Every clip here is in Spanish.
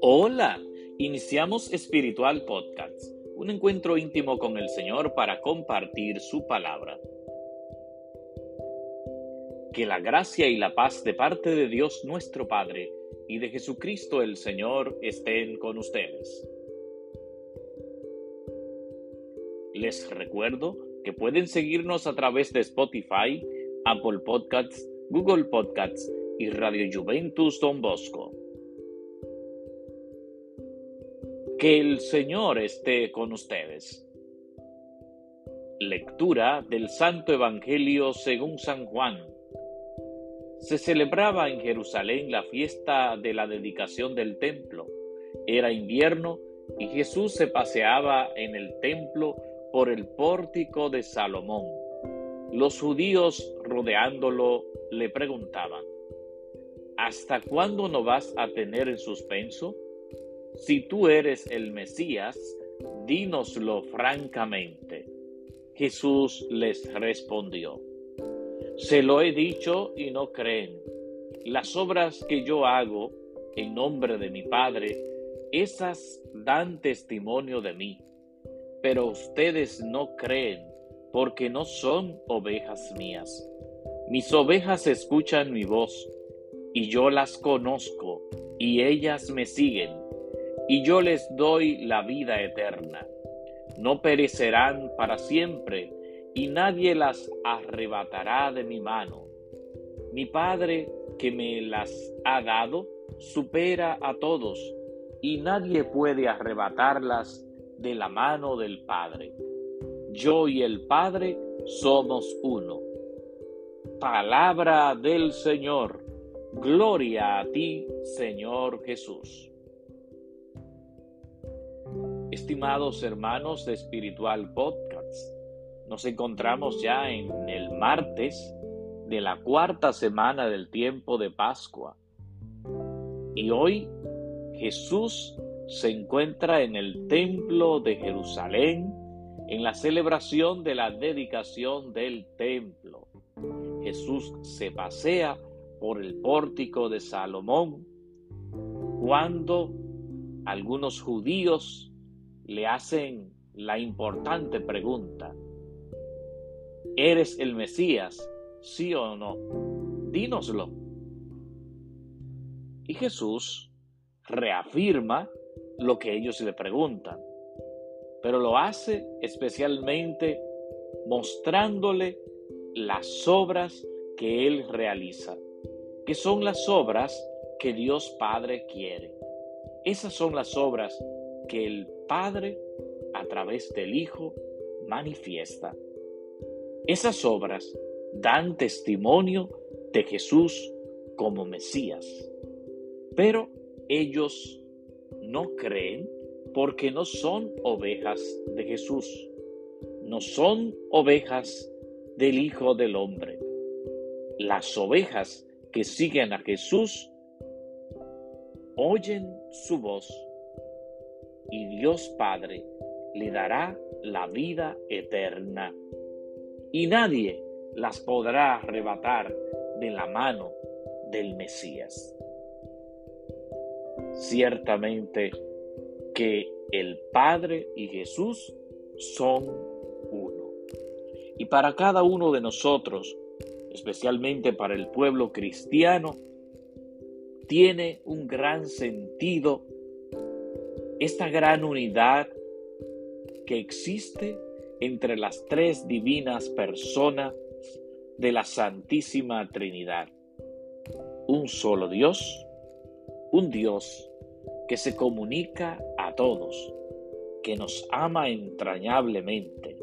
Hola, iniciamos Espiritual Podcast, un encuentro íntimo con el Señor para compartir su palabra. Que la gracia y la paz de parte de Dios nuestro Padre y de Jesucristo el Señor estén con ustedes. Les recuerdo que pueden seguirnos a través de Spotify, Apple Podcasts, Google Podcasts y Radio Juventus Don Bosco. Que el Señor esté con ustedes. Lectura del Santo Evangelio según San Juan. Se celebraba en Jerusalén la fiesta de la dedicación del templo. Era invierno y Jesús se paseaba en el templo por el pórtico de Salomón. Los judíos rodeándolo le preguntaban, ¿Hasta cuándo no vas a tener en suspenso? Si tú eres el Mesías, dínoslo francamente. Jesús les respondió, Se lo he dicho y no creen. Las obras que yo hago en nombre de mi Padre, esas dan testimonio de mí, pero ustedes no creen porque no son ovejas mías. Mis ovejas escuchan mi voz y yo las conozco y ellas me siguen y yo les doy la vida eterna. No perecerán para siempre, y nadie las arrebatará de mi mano. Mi Padre que me las ha dado supera a todos, y nadie puede arrebatarlas de la mano del Padre. Yo y el Padre somos uno. Palabra del Señor. Gloria a ti, Señor Jesús. Estimados hermanos de Espiritual Podcast, nos encontramos ya en el martes de la cuarta semana del tiempo de Pascua. Y hoy Jesús se encuentra en el templo de Jerusalén en la celebración de la dedicación del templo. Jesús se pasea por el pórtico de Salomón cuando algunos judíos le hacen la importante pregunta, ¿eres el Mesías? ¿Sí o no? Dínoslo. Y Jesús reafirma lo que ellos le preguntan, pero lo hace especialmente mostrándole las obras que Él realiza, que son las obras que Dios Padre quiere. Esas son las obras que el Padre a través del Hijo manifiesta. Esas obras dan testimonio de Jesús como Mesías, pero ellos no creen porque no son ovejas de Jesús, no son ovejas del Hijo del Hombre. Las ovejas que siguen a Jesús oyen su voz y Dios Padre le dará la vida eterna. Y nadie las podrá arrebatar de la mano del Mesías. Ciertamente que el Padre y Jesús son uno. Y para cada uno de nosotros, especialmente para el pueblo cristiano, tiene un gran sentido esta gran unidad que existe entre las tres divinas personas de la Santísima Trinidad. Un solo Dios, un Dios que se comunica a todos, que nos ama entrañablemente,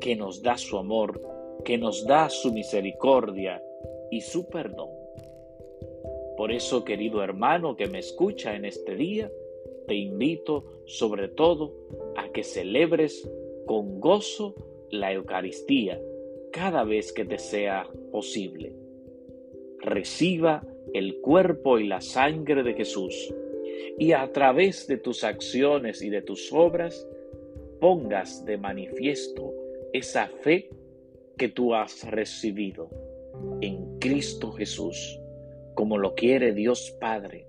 que nos da su amor, que nos da su misericordia y su perdón. Por eso, querido hermano que me escucha en este día, te invito sobre todo a que celebres con gozo la Eucaristía cada vez que te sea posible. Reciba el cuerpo y la sangre de Jesús y a través de tus acciones y de tus obras pongas de manifiesto esa fe que tú has recibido en Cristo Jesús, como lo quiere Dios Padre,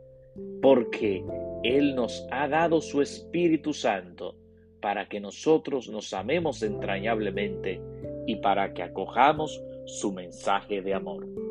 porque Él nos ha dado su Espíritu Santo para que nosotros nos amemos entrañablemente y para que acojamos su mensaje de amor.